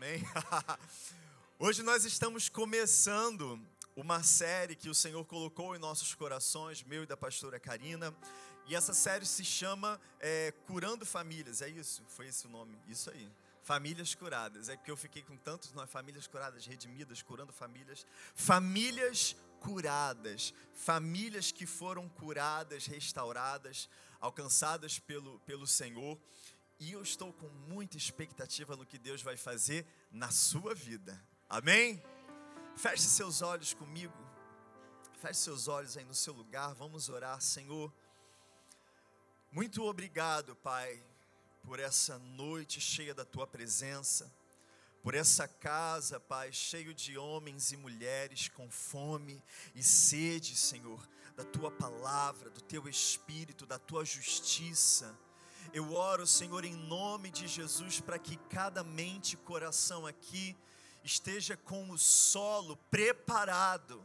Amém? Hoje nós estamos começando uma série que o Senhor colocou em nossos corações, meu e da pastora Karina. E essa série se chama é, Curando Famílias, é isso? Foi esse o nome? Isso aí. Famílias curadas. É porque eu fiquei com tantos nós, famílias curadas, redimidas, curando famílias. Famílias curadas. Famílias que foram curadas, restauradas, alcançadas pelo, pelo Senhor. E eu estou com muita expectativa no que Deus vai fazer na sua vida. Amém? Feche seus olhos comigo. Feche seus olhos aí no seu lugar. Vamos orar, Senhor. Muito obrigado, Pai, por essa noite cheia da tua presença, por essa casa, Pai, cheio de homens e mulheres com fome e sede, Senhor, da tua palavra, do teu espírito, da tua justiça. Eu oro, Senhor, em nome de Jesus, para que cada mente e coração aqui esteja com o solo preparado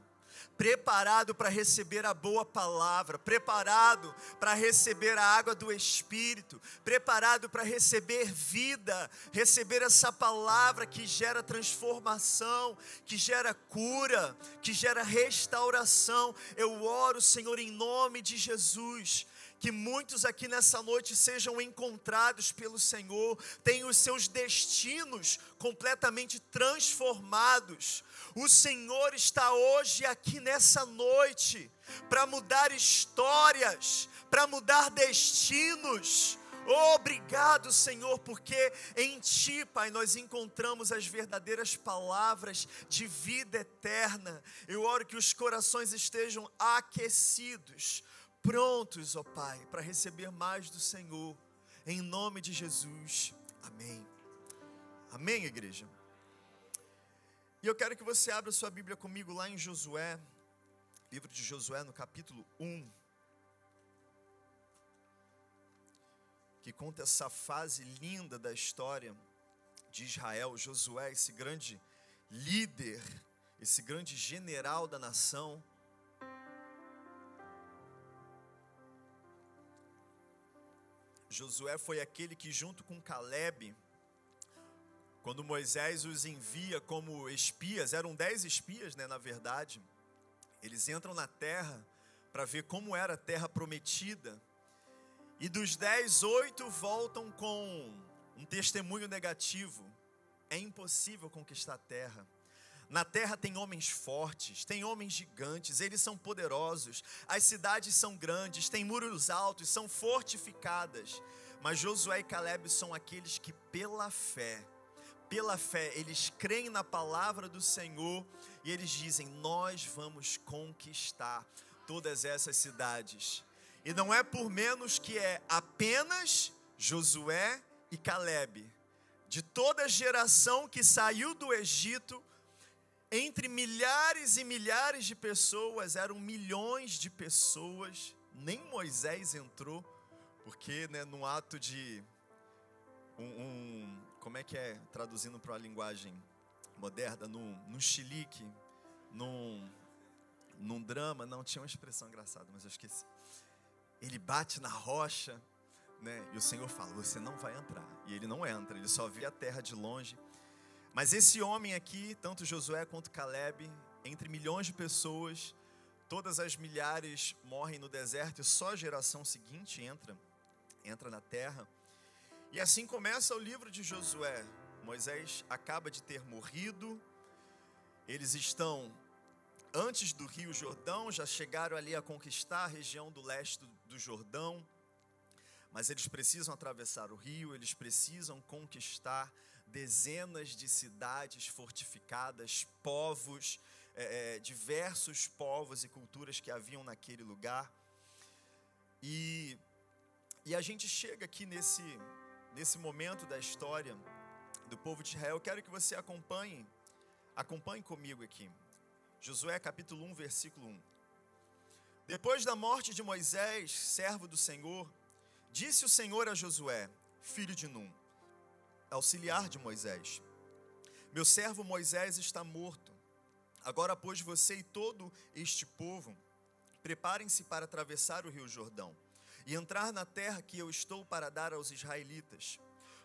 preparado para receber a boa palavra, preparado para receber a água do Espírito, preparado para receber vida, receber essa palavra que gera transformação, que gera cura, que gera restauração. Eu oro, Senhor, em nome de Jesus que muitos aqui nessa noite sejam encontrados pelo Senhor, tenham os seus destinos completamente transformados. O Senhor está hoje aqui nessa noite para mudar histórias, para mudar destinos. Obrigado, Senhor, porque em Ti, Pai, nós encontramos as verdadeiras palavras de vida eterna. Eu oro que os corações estejam aquecidos prontos, ó Pai, para receber mais do Senhor, em nome de Jesus. Amém. Amém, igreja. E eu quero que você abra sua Bíblia comigo lá em Josué, livro de Josué, no capítulo 1. Que conta essa fase linda da história de Israel. Josué, esse grande líder, esse grande general da nação Josué foi aquele que, junto com Caleb, quando Moisés os envia como espias, eram dez espias, né, na verdade, eles entram na terra para ver como era a terra prometida, e dos dez, oito voltam com um testemunho negativo: é impossível conquistar a terra. Na terra tem homens fortes, tem homens gigantes, eles são poderosos, as cidades são grandes, tem muros altos, são fortificadas. Mas Josué e Caleb são aqueles que, pela fé, pela fé, eles creem na palavra do Senhor e eles dizem: Nós vamos conquistar todas essas cidades. E não é por menos que é apenas Josué e Caleb, de toda a geração que saiu do Egito entre milhares e milhares de pessoas, eram milhões de pessoas, nem Moisés entrou, porque né, no ato de um, um como é que é traduzindo para a linguagem moderna, num, num chilique, num, num drama, não tinha uma expressão engraçada, mas eu esqueci. Ele bate na rocha, né? E o Senhor fala: Você não vai entrar. E ele não entra, ele só vê a terra de longe. Mas esse homem aqui, tanto Josué quanto Caleb, entre milhões de pessoas, todas as milhares morrem no deserto e só a geração seguinte entra, entra na terra. E assim começa o livro de Josué. Moisés acaba de ter morrido, eles estão antes do Rio Jordão, já chegaram ali a conquistar a região do leste do Jordão, mas eles precisam atravessar o rio, eles precisam conquistar dezenas de cidades fortificadas, povos, é, é, diversos povos e culturas que haviam naquele lugar. E, e a gente chega aqui nesse, nesse momento da história do povo de Israel. Eu quero que você acompanhe, acompanhe comigo aqui. Josué capítulo 1, versículo 1. Depois da morte de Moisés, servo do Senhor, disse o Senhor a Josué, filho de Num, auxiliar de Moisés: Meu servo Moisés está morto. Agora, pois, você e todo este povo, preparem-se para atravessar o rio Jordão e entrar na terra que eu estou para dar aos israelitas.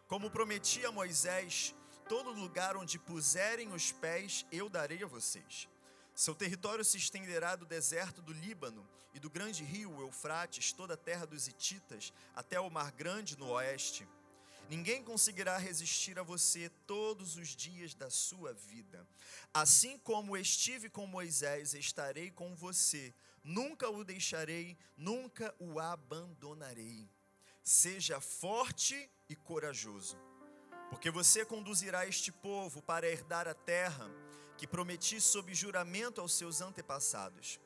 Como prometi a Moisés, todo lugar onde puserem os pés, eu darei a vocês. Seu território se estenderá do deserto do Líbano e do grande rio Eufrates, toda a terra dos Hititas, até o Mar Grande no oeste. Ninguém conseguirá resistir a você todos os dias da sua vida. Assim como estive com Moisés, estarei com você. Nunca o deixarei, nunca o abandonarei. Seja forte e corajoso, porque você conduzirá este povo para herdar a terra que prometi sob juramento aos seus antepassados.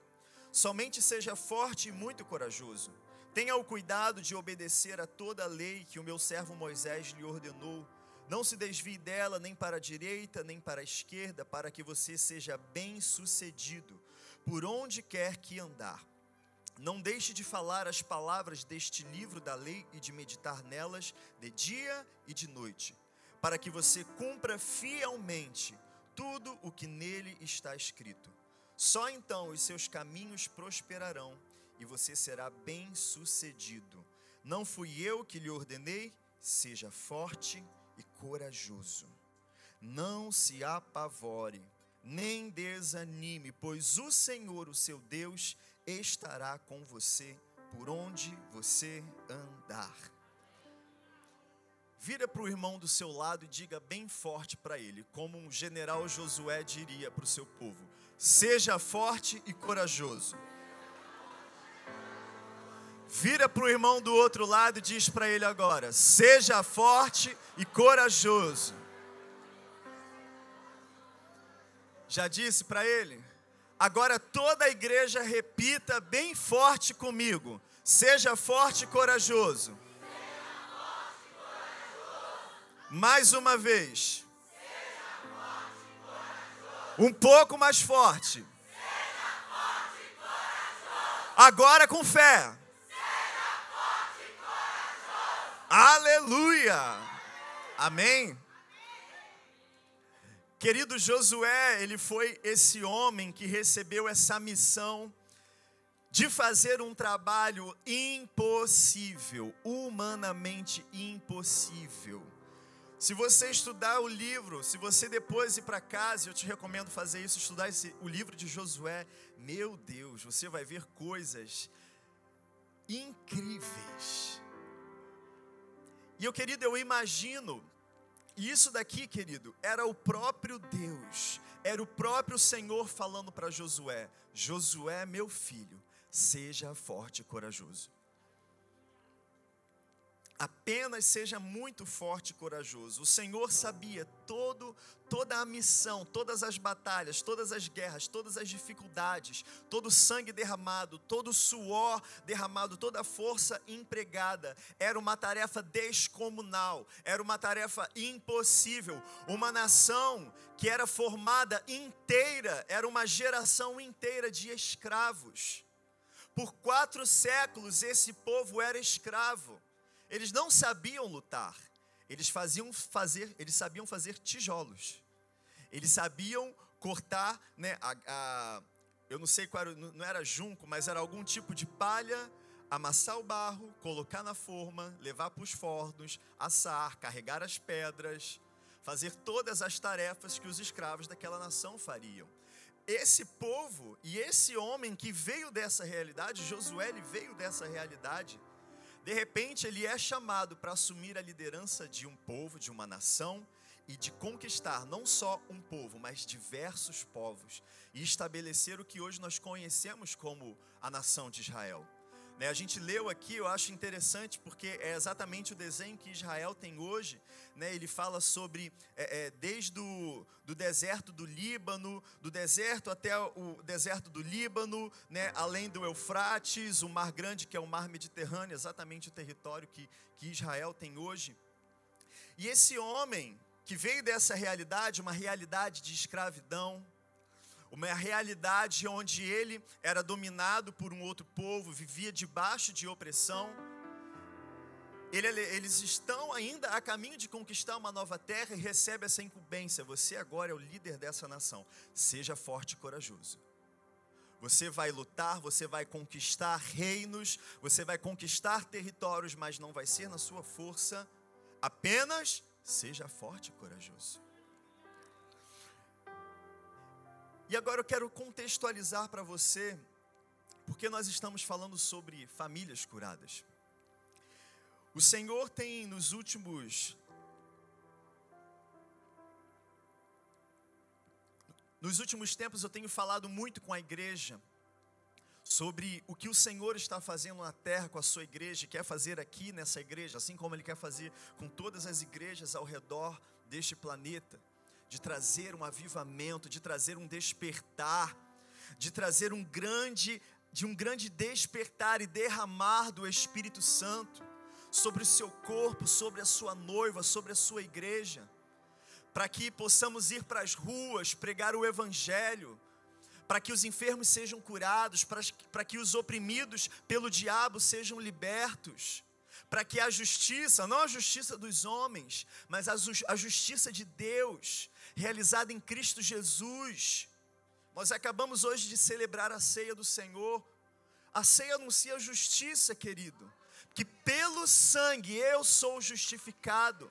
Somente seja forte e muito corajoso. Tenha o cuidado de obedecer a toda a lei que o meu servo Moisés lhe ordenou. Não se desvie dela nem para a direita nem para a esquerda, para que você seja bem-sucedido por onde quer que andar. Não deixe de falar as palavras deste livro da lei e de meditar nelas de dia e de noite, para que você cumpra fielmente tudo o que nele está escrito. Só então os seus caminhos prosperarão e você será bem-sucedido. Não fui eu que lhe ordenei? Seja forte e corajoso. Não se apavore, nem desanime, pois o Senhor, o seu Deus, estará com você por onde você andar. Vira para o irmão do seu lado e diga bem forte para ele, como um general Josué diria para o seu povo: seja forte e corajoso. Vira para o irmão do outro lado e diz para ele agora: seja forte e corajoso. Já disse para ele? Agora toda a igreja repita bem forte comigo: seja forte e corajoso. Mais uma vez. Um pouco mais forte. Agora com fé. Aleluia. Amém. Querido Josué, ele foi esse homem que recebeu essa missão de fazer um trabalho impossível, humanamente impossível. Se você estudar o livro, se você depois ir para casa, eu te recomendo fazer isso, estudar esse, o livro de Josué, meu Deus, você vai ver coisas incríveis. E eu, querido, eu imagino, isso daqui, querido, era o próprio Deus, era o próprio Senhor falando para Josué: Josué, meu filho, seja forte e corajoso. Apenas seja muito forte e corajoso. O Senhor sabia todo, toda a missão, todas as batalhas, todas as guerras, todas as dificuldades, todo o sangue derramado, todo o suor derramado, toda a força empregada. Era uma tarefa descomunal, era uma tarefa impossível. Uma nação que era formada inteira, era uma geração inteira de escravos. Por quatro séculos esse povo era escravo. Eles não sabiam lutar. Eles faziam fazer, eles sabiam fazer tijolos. Eles sabiam cortar, né, a, a, eu não sei qual era, não era junco, mas era algum tipo de palha, amassar o barro, colocar na forma, levar para os fornos, assar, carregar as pedras, fazer todas as tarefas que os escravos daquela nação fariam. Esse povo e esse homem que veio dessa realidade, Josué ele veio dessa realidade, de repente, ele é chamado para assumir a liderança de um povo, de uma nação, e de conquistar não só um povo, mas diversos povos, e estabelecer o que hoje nós conhecemos como a nação de Israel. Né, a gente leu aqui, eu acho interessante, porque é exatamente o desenho que Israel tem hoje. Né, ele fala sobre, é, é, desde o do deserto do Líbano, do deserto até o deserto do Líbano, né, além do Eufrates, o Mar Grande, que é o Mar Mediterrâneo, exatamente o território que, que Israel tem hoje. E esse homem que veio dessa realidade, uma realidade de escravidão, uma realidade onde ele era dominado por um outro povo, vivia debaixo de opressão. Ele, eles estão ainda a caminho de conquistar uma nova terra e recebe essa incumbência. Você agora é o líder dessa nação. Seja forte e corajoso. Você vai lutar, você vai conquistar reinos, você vai conquistar territórios, mas não vai ser na sua força. Apenas seja forte e corajoso. E agora eu quero contextualizar para você, porque nós estamos falando sobre famílias curadas. O Senhor tem nos últimos Nos últimos tempos eu tenho falado muito com a igreja sobre o que o Senhor está fazendo na terra com a sua igreja, quer fazer aqui nessa igreja, assim como Ele quer fazer com todas as igrejas ao redor deste planeta, de trazer um avivamento, de trazer um despertar, de trazer um grande, de um grande despertar e derramar do Espírito Santo sobre o seu corpo, sobre a sua noiva, sobre a sua igreja para que possamos ir para as ruas, pregar o Evangelho, para que os enfermos sejam curados, para, que os oprimidos pelo diabo sejam libertos, para que a justiça, não a justiça dos homens, mas a, a justiça de Deus, realizada em Cristo Jesus. Nós acabamos hoje de celebrar a ceia do Senhor. A ceia anuncia justiça, querido, que pelo sangue eu sou justificado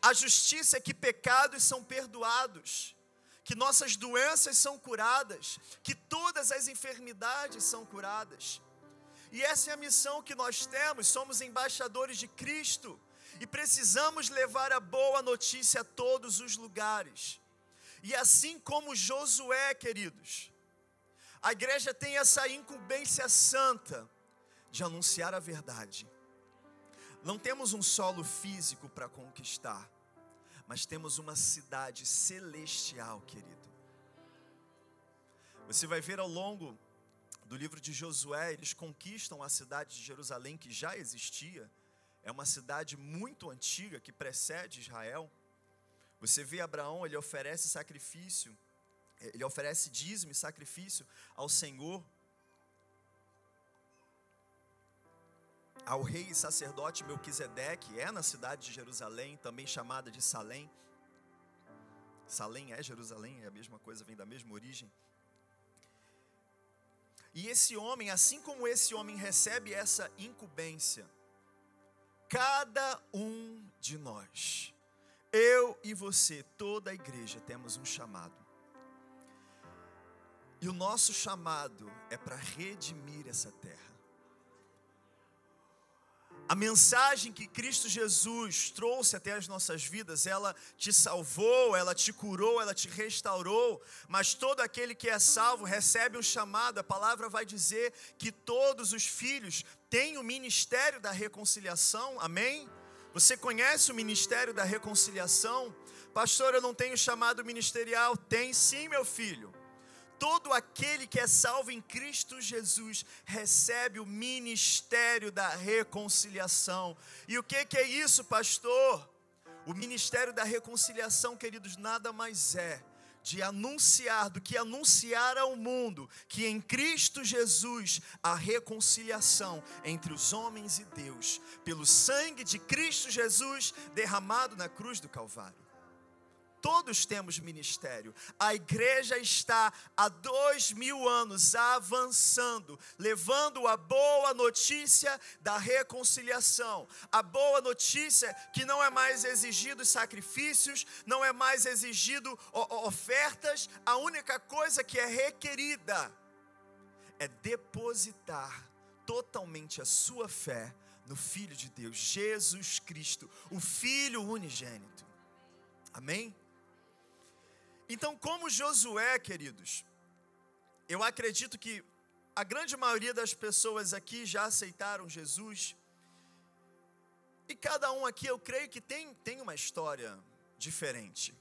a justiça é que pecados são perdoados, que nossas doenças são curadas, que todas as enfermidades são curadas. E essa é a missão que nós temos, somos embaixadores de Cristo e precisamos levar a boa notícia a todos os lugares. E assim como Josué, queridos, a igreja tem essa incumbência santa de anunciar a verdade. Não temos um solo físico para conquistar, mas temos uma cidade celestial, querido. Você vai ver ao longo do livro de Josué, eles conquistam a cidade de Jerusalém que já existia, é uma cidade muito antiga que precede Israel. Você vê Abraão, ele oferece sacrifício, ele oferece dízimo e sacrifício ao Senhor. ao rei e sacerdote Melquisedeque, é na cidade de Jerusalém, também chamada de Salém. Salém é Jerusalém, é a mesma coisa, vem da mesma origem. E esse homem, assim como esse homem recebe essa incumbência, cada um de nós, eu e você, toda a igreja, temos um chamado. E o nosso chamado é para redimir essa terra. A mensagem que Cristo Jesus trouxe até as nossas vidas, ela te salvou, ela te curou, ela te restaurou, mas todo aquele que é salvo recebe um chamado. A palavra vai dizer que todos os filhos têm o ministério da reconciliação, amém? Você conhece o ministério da reconciliação? Pastor, eu não tenho chamado ministerial. Tem sim, meu filho todo aquele que é salvo em Cristo Jesus recebe o ministério da reconciliação. E o que, que é isso, pastor? O ministério da reconciliação, queridos, nada mais é de anunciar, do que anunciar ao mundo que em Cristo Jesus a reconciliação entre os homens e Deus, pelo sangue de Cristo Jesus derramado na cruz do Calvário. Todos temos ministério. A igreja está há dois mil anos avançando, levando a boa notícia da reconciliação. A boa notícia que não é mais exigido sacrifícios, não é mais exigido ofertas. A única coisa que é requerida é depositar totalmente a sua fé no Filho de Deus, Jesus Cristo, o Filho unigênito. Amém? Então, como Josué, queridos, eu acredito que a grande maioria das pessoas aqui já aceitaram Jesus. E cada um aqui, eu creio que tem, tem uma história diferente.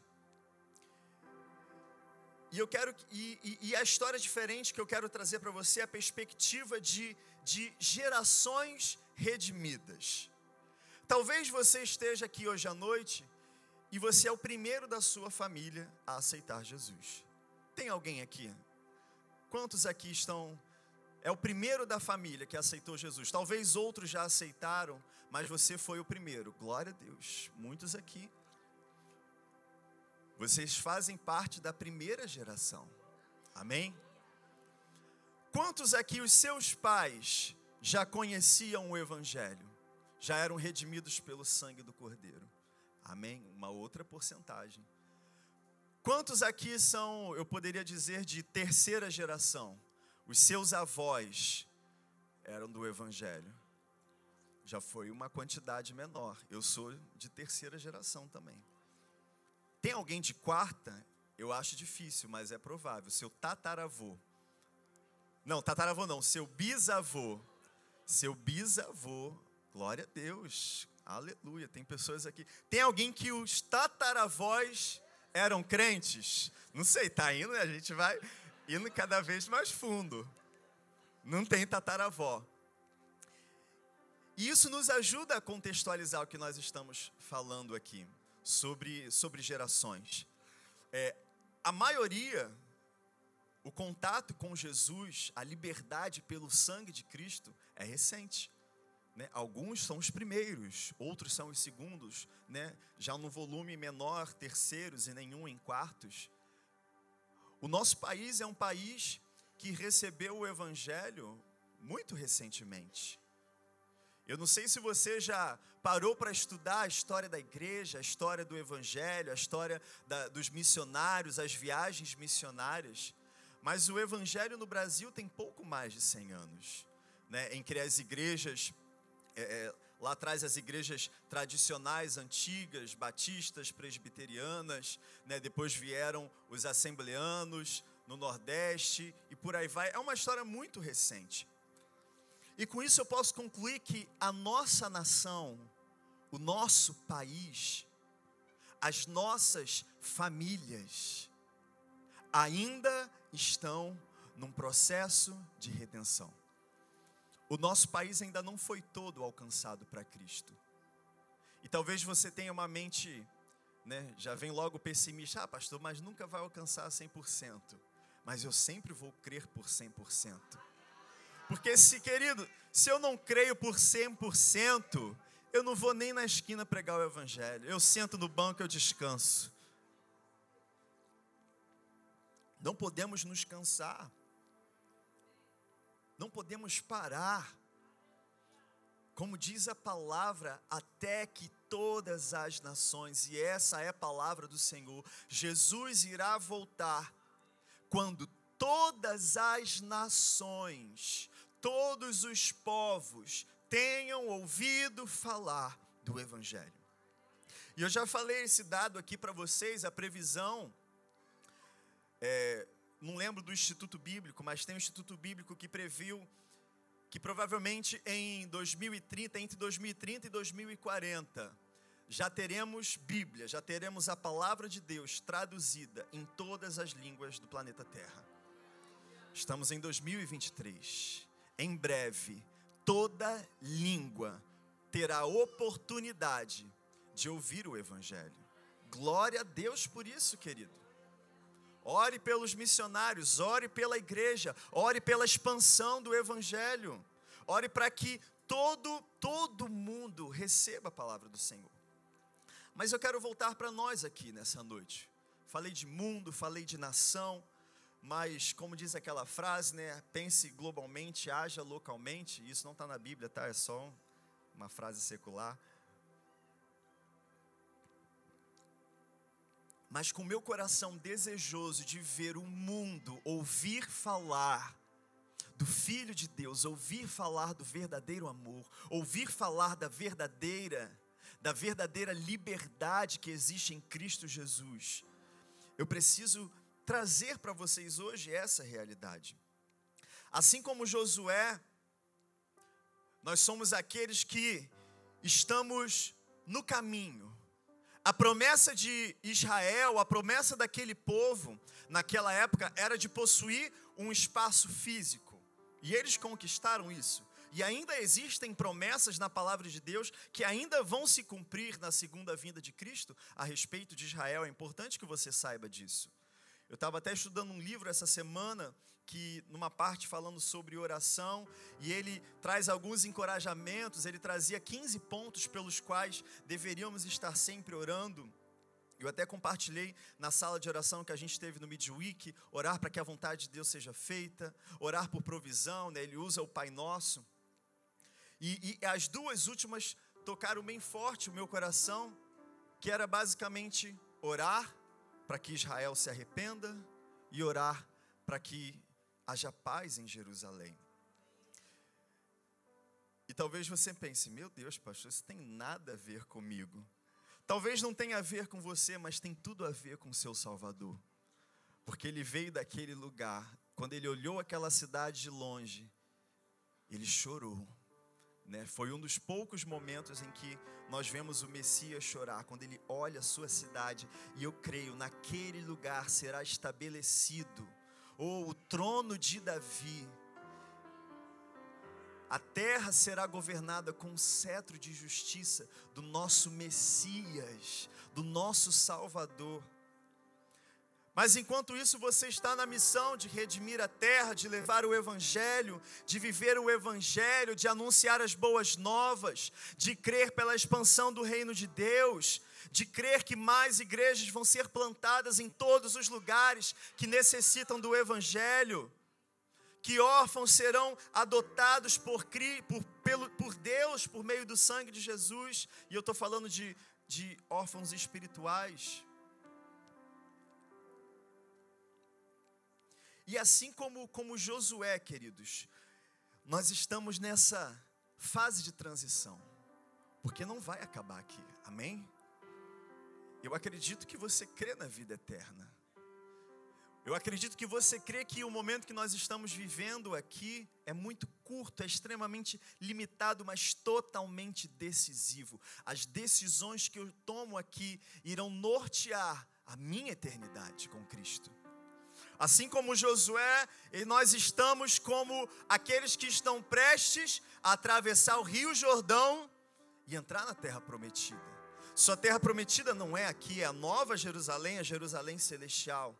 E eu quero e, e, e a história diferente que eu quero trazer para você é a perspectiva de, de gerações redimidas. Talvez você esteja aqui hoje à noite e você é o primeiro da sua família a aceitar Jesus. Tem alguém aqui? Quantos aqui estão? É o primeiro da família que aceitou Jesus. Talvez outros já aceitaram, mas você foi o primeiro. Glória a Deus. Muitos aqui. Vocês fazem parte da primeira geração. Amém? Quantos aqui os seus pais já conheciam o Evangelho? Já eram redimidos pelo sangue do Cordeiro? Amém? Uma outra porcentagem. Quantos aqui são, eu poderia dizer, de terceira geração? Os seus avós eram do Evangelho. Já foi uma quantidade menor. Eu sou de terceira geração também. Tem alguém de quarta? Eu acho difícil, mas é provável. Seu tataravô. Não, tataravô não, seu bisavô. Seu bisavô. Glória a Deus. Aleluia. Tem pessoas aqui. Tem alguém que os tataravós eram crentes? Não sei, tá indo, a gente vai indo cada vez mais fundo. Não tem tataravó. E isso nos ajuda a contextualizar o que nós estamos falando aqui sobre, sobre gerações. É, a maioria, o contato com Jesus, a liberdade pelo sangue de Cristo é recente. Né? Alguns são os primeiros, outros são os segundos, né? já no volume menor, terceiros e nenhum em quartos. O nosso país é um país que recebeu o Evangelho muito recentemente. Eu não sei se você já parou para estudar a história da igreja, a história do Evangelho, a história da, dos missionários, as viagens missionárias, mas o Evangelho no Brasil tem pouco mais de 100 anos. Né? Entre as igrejas, é, é, lá atrás as igrejas tradicionais, antigas, batistas, presbiterianas, né? depois vieram os assembleanos no Nordeste e por aí vai. É uma história muito recente. E com isso eu posso concluir que a nossa nação, o nosso país, as nossas famílias ainda estão num processo de redenção. O nosso país ainda não foi todo alcançado para Cristo. E talvez você tenha uma mente, né, já vem logo pessimista, ah, pastor, mas nunca vai alcançar 100%. Mas eu sempre vou crer por 100%. Porque se, querido, se eu não creio por 100%, eu não vou nem na esquina pregar o evangelho. Eu sento no banco, eu descanso. Não podemos nos cansar. Não podemos parar. Como diz a palavra, até que todas as nações, e essa é a palavra do Senhor, Jesus irá voltar quando todas as nações todos os povos tenham ouvido falar do Evangelho. E eu já falei esse dado aqui para vocês, a previsão, é, não lembro do Instituto Bíblico, mas tem um Instituto Bíblico que previu que provavelmente em 2030, entre 2030 e 2040, já teremos Bíblia, já teremos a palavra de Deus traduzida em todas as línguas do planeta Terra. Estamos em 2023 em breve, toda língua terá oportunidade de ouvir o Evangelho. Glória a Deus por isso, querido. Ore pelos missionários, ore pela igreja, ore pela expansão do Evangelho. Ore para que todo, todo mundo receba a palavra do Senhor. Mas eu quero voltar para nós aqui nessa noite. Falei de mundo, falei de nação, mas como diz aquela frase, né? Pense globalmente, haja localmente. Isso não está na Bíblia, tá? É só uma frase secular. Mas com meu coração desejoso de ver o mundo ouvir falar do Filho de Deus, ouvir falar do verdadeiro amor, ouvir falar da verdadeira, da verdadeira liberdade que existe em Cristo Jesus. Eu preciso trazer para vocês hoje essa realidade. Assim como Josué, nós somos aqueles que estamos no caminho. A promessa de Israel, a promessa daquele povo, naquela época, era de possuir um espaço físico. E eles conquistaram isso. E ainda existem promessas na palavra de Deus que ainda vão se cumprir na segunda vinda de Cristo a respeito de Israel. É importante que você saiba disso. Eu estava até estudando um livro essa semana que numa parte falando sobre oração, e ele traz alguns encorajamentos, ele trazia 15 pontos pelos quais deveríamos estar sempre orando. Eu até compartilhei na sala de oração que a gente teve no Midweek, orar para que a vontade de Deus seja feita, orar por provisão, né? ele usa o Pai Nosso. E, e as duas últimas tocaram bem forte o meu coração, que era basicamente orar para que Israel se arrependa e orar para que haja paz em Jerusalém. E talvez você pense, meu Deus, pastor, isso tem nada a ver comigo. Talvez não tenha a ver com você, mas tem tudo a ver com o seu Salvador. Porque ele veio daquele lugar, quando ele olhou aquela cidade de longe, ele chorou. Né? Foi um dos poucos momentos em que nós vemos o Messias chorar, quando ele olha a sua cidade, e eu creio, naquele lugar será estabelecido, ou o trono de Davi, a terra será governada com um cetro de justiça do nosso Messias, do nosso Salvador. Mas enquanto isso, você está na missão de redimir a terra, de levar o Evangelho, de viver o Evangelho, de anunciar as boas novas, de crer pela expansão do reino de Deus, de crer que mais igrejas vão ser plantadas em todos os lugares que necessitam do Evangelho, que órfãos serão adotados por, por, pelo, por Deus por meio do sangue de Jesus, e eu estou falando de, de órfãos espirituais E assim como, como Josué, queridos, nós estamos nessa fase de transição, porque não vai acabar aqui, amém? Eu acredito que você crê na vida eterna. Eu acredito que você crê que o momento que nós estamos vivendo aqui é muito curto, é extremamente limitado, mas totalmente decisivo. As decisões que eu tomo aqui irão nortear a minha eternidade com Cristo. Assim como Josué, e nós estamos como aqueles que estão prestes a atravessar o Rio Jordão e entrar na terra prometida. Sua terra prometida não é aqui, é a nova Jerusalém, a Jerusalém celestial.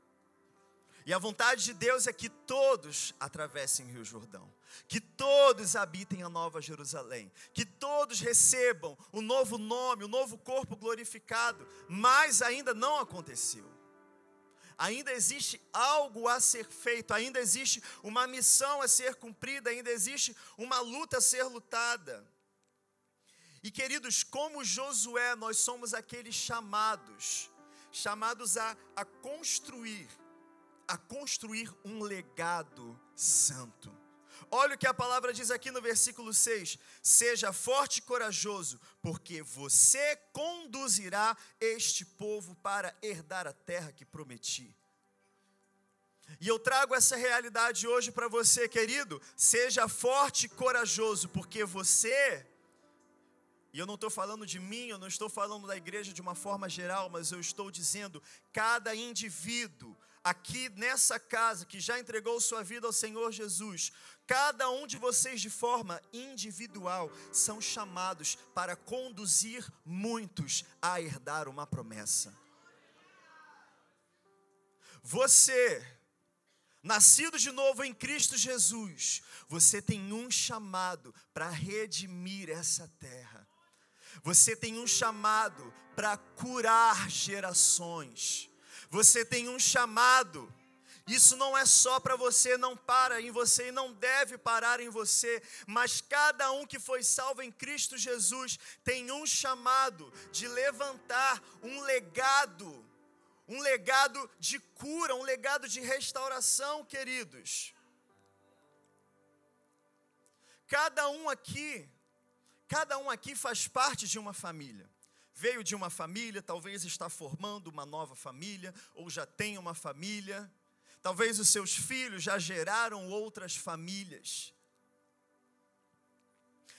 E a vontade de Deus é que todos atravessem o Rio Jordão, que todos habitem a nova Jerusalém, que todos recebam o novo nome, o novo corpo glorificado, mas ainda não aconteceu ainda existe algo a ser feito, ainda existe uma missão a ser cumprida, ainda existe uma luta a ser lutada. E queridos, como Josué, nós somos aqueles chamados, chamados a, a construir, a construir um legado santo. Olha o que a palavra diz aqui no versículo 6: Seja forte e corajoso, porque você conduzirá este povo para herdar a terra que prometi. E eu trago essa realidade hoje para você, querido. Seja forte e corajoso, porque você, e eu não estou falando de mim, eu não estou falando da igreja de uma forma geral, mas eu estou dizendo, cada indivíduo aqui nessa casa que já entregou sua vida ao Senhor Jesus, Cada um de vocês, de forma individual, são chamados para conduzir muitos a herdar uma promessa. Você, nascido de novo em Cristo Jesus, você tem um chamado para redimir essa terra. Você tem um chamado para curar gerações. Você tem um chamado isso não é só para você, não para em você e não deve parar em você, mas cada um que foi salvo em Cristo Jesus tem um chamado de levantar um legado, um legado de cura, um legado de restauração, queridos. Cada um aqui, cada um aqui faz parte de uma família veio de uma família, talvez está formando uma nova família, ou já tem uma família. Talvez os seus filhos já geraram outras famílias.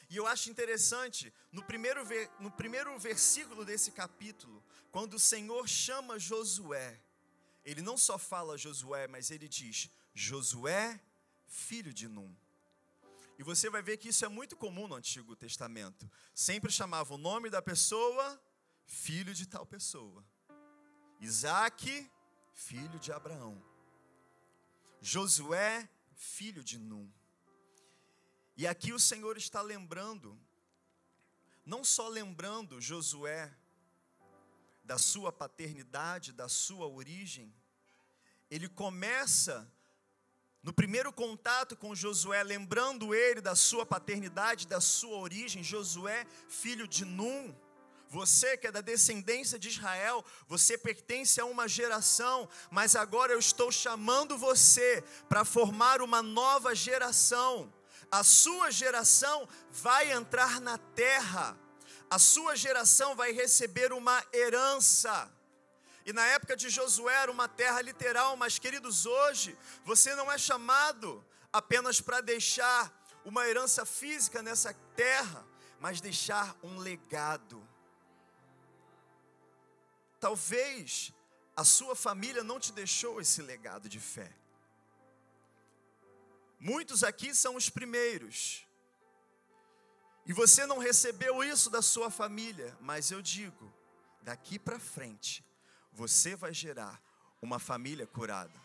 E eu acho interessante, no primeiro, no primeiro versículo desse capítulo, quando o Senhor chama Josué, ele não só fala Josué, mas ele diz: Josué, filho de Num. E você vai ver que isso é muito comum no Antigo Testamento. Sempre chamava o nome da pessoa, filho de tal pessoa. Isaac, filho de Abraão. Josué, filho de Num. E aqui o Senhor está lembrando, não só lembrando Josué da sua paternidade, da sua origem, ele começa no primeiro contato com Josué, lembrando ele da sua paternidade, da sua origem, Josué, filho de Num, Você que é da descendência de Israel, você pertence a uma geração, mas agora eu estou chamando você para formar uma nova geração. A sua geração vai entrar na terra, a sua geração vai receber uma herança. E na época de Josué era uma terra literal, mas queridos, hoje você não é chamado apenas para deixar uma herança física nessa terra, mas deixar um legado. Talvez a sua família não te deixou esse legado de fé. Muitos aqui são os primeiros. E você não recebeu isso da sua família, mas eu digo, daqui para frente, você vai gerar uma família curada.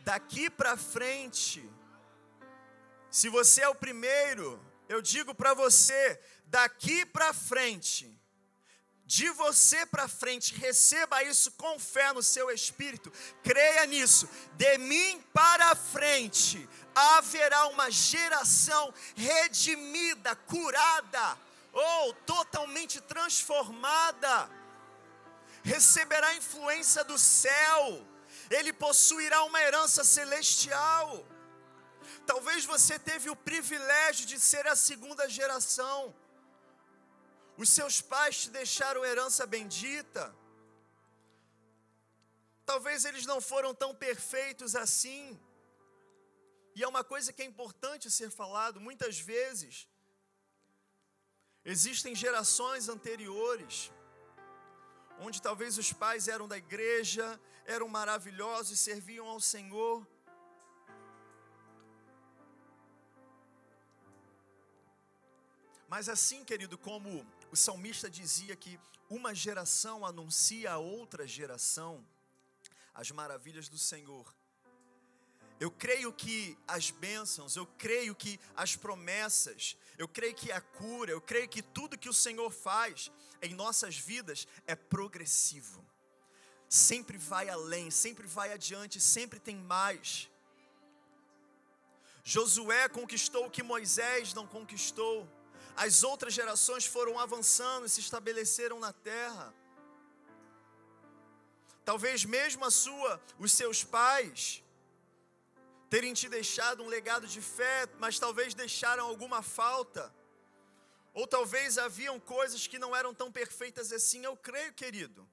Daqui para frente, se você é o primeiro, eu digo para você, daqui para frente, de você para frente, receba isso com fé no seu espírito, creia nisso. De mim para frente haverá uma geração redimida, curada ou totalmente transformada. Receberá influência do céu, ele possuirá uma herança celestial. Talvez você teve o privilégio de ser a segunda geração. Os seus pais te deixaram herança bendita. Talvez eles não foram tão perfeitos assim. E é uma coisa que é importante ser falado, muitas vezes existem gerações anteriores onde talvez os pais eram da igreja, eram maravilhosos, serviam ao Senhor, Mas assim, querido, como o salmista dizia que uma geração anuncia a outra geração as maravilhas do Senhor. Eu creio que as bênçãos, eu creio que as promessas, eu creio que a cura, eu creio que tudo que o Senhor faz em nossas vidas é progressivo. Sempre vai além, sempre vai adiante, sempre tem mais. Josué conquistou o que Moisés não conquistou as outras gerações foram avançando e se estabeleceram na terra. Talvez mesmo a sua, os seus pais terem te deixado um legado de fé, mas talvez deixaram alguma falta. Ou talvez haviam coisas que não eram tão perfeitas assim. Eu creio, querido,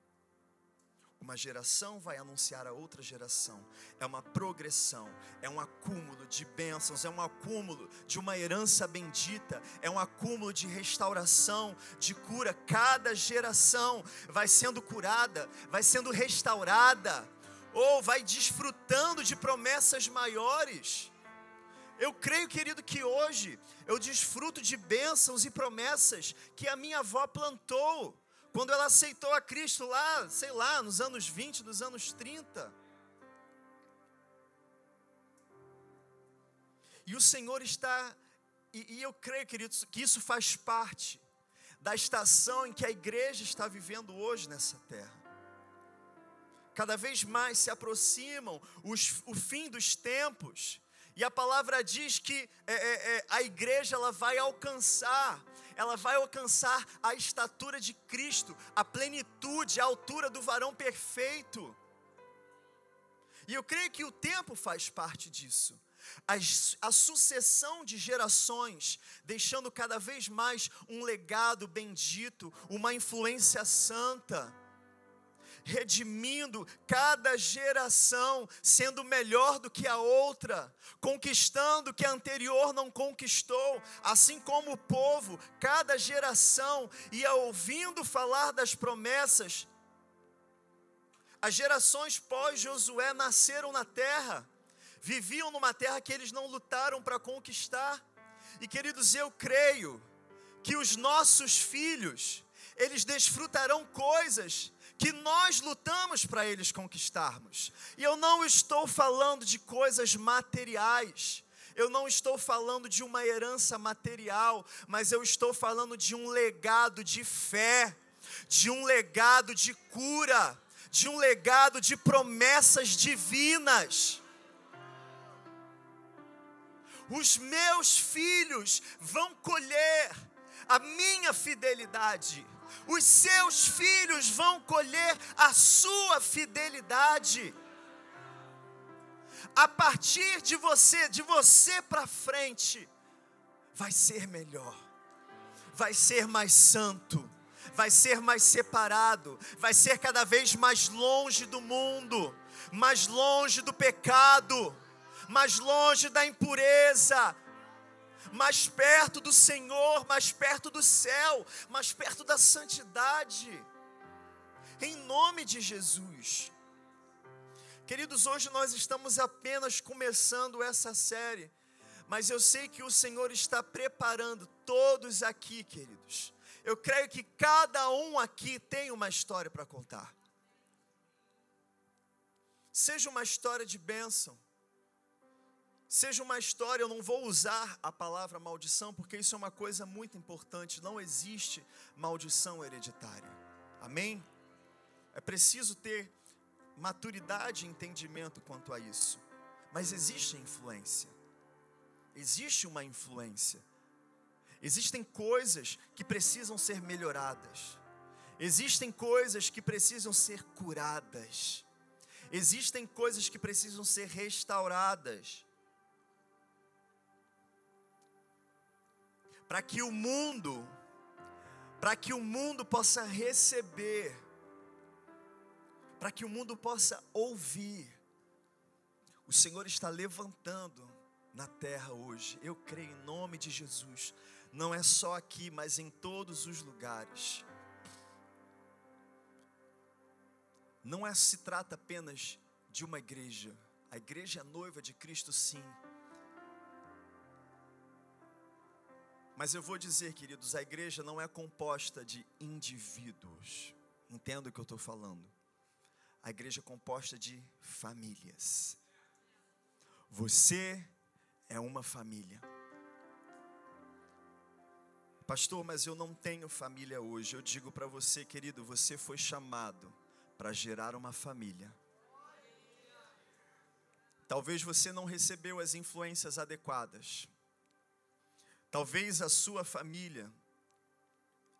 uma geração vai anunciar a outra geração. É uma progressão, é um acúmulo de bênçãos, é um acúmulo de uma herança bendita, é um acúmulo de restauração, de cura. Cada geração vai sendo curada, vai sendo restaurada, ou vai desfrutando de promessas maiores. Eu creio, querido, que hoje eu desfruto de bênçãos e promessas que a minha avó plantou quando ela aceitou a Cristo lá, sei lá, nos anos 20, dos anos 30. E o Senhor está, e, e eu creio, queridos, que isso faz parte da estação em que a igreja está vivendo hoje nessa terra. Cada vez mais se aproximam os, o fim dos tempos, e a palavra diz que é, é, é, a igreja ela vai alcançar ela vai alcançar a estatura de Cristo, a plenitude, a altura do varão perfeito. E eu creio que o tempo faz parte disso. A, a, sucessão de gerações, deixando cada vez mais um legado bendito, uma influência santa redimindo cada geração, sendo melhor do que a outra, conquistando o que a anterior não conquistou, assim como o povo, cada geração ia ouvindo falar das promessas. As gerações pós-Josué nasceram na terra, viviam numa terra que eles não lutaram para conquistar. E queridos, eu creio que os nossos filhos, eles desfrutarão coisas que nós lutamos para eles conquistarmos. E eu não estou falando de coisas materiais. Eu não estou falando de uma herança material, mas eu estou falando de um legado de fé, de um legado de cura, de um legado de promessas divinas. Os meus filhos vão colher a minha fidelidade Os seus filhos vão colher a sua fidelidade. A partir de você, de você para frente, vai ser melhor, vai ser mais santo, vai ser mais separado, vai ser cada vez mais longe do mundo, mais longe do pecado, mais longe da impureza, mais perto do Senhor, mais perto do céu, mais perto da santidade. Em nome de Jesus. Queridos, hoje nós estamos apenas começando essa série, mas eu sei que o Senhor está preparando todos aqui, queridos. Eu creio que cada um aqui tem uma história para contar. Seja uma história de bênção, seja uma história, eu não vou usar a palavra maldição, porque isso é uma coisa muito importante. Não existe maldição hereditária. Amém? É preciso ter maturidade e entendimento quanto a isso. Mas existe influência. Existe uma influência. Existem coisas que precisam ser melhoradas. Existem coisas que precisam ser curadas. Existem coisas que precisam ser restauradas. Para que o mundo, para que o mundo possa receber, para que o mundo possa ouvir. O Senhor está levantando na terra hoje. Eu creio em nome de Jesus. Não é só aqui, mas em todos os lugares. Não é se trata apenas de uma igreja. A igreja é noiva de Cristo, sim Mas eu vou dizer, queridos, a igreja não é composta de indivíduos. Entendo o que eu estou falando. A igreja é composta de famílias. Você é uma família. Pastor, mas eu não tenho família hoje. Eu digo para você, querido, você foi chamado para gerar uma família. Talvez você não recebeu as influências adequadas. Talvez a sua família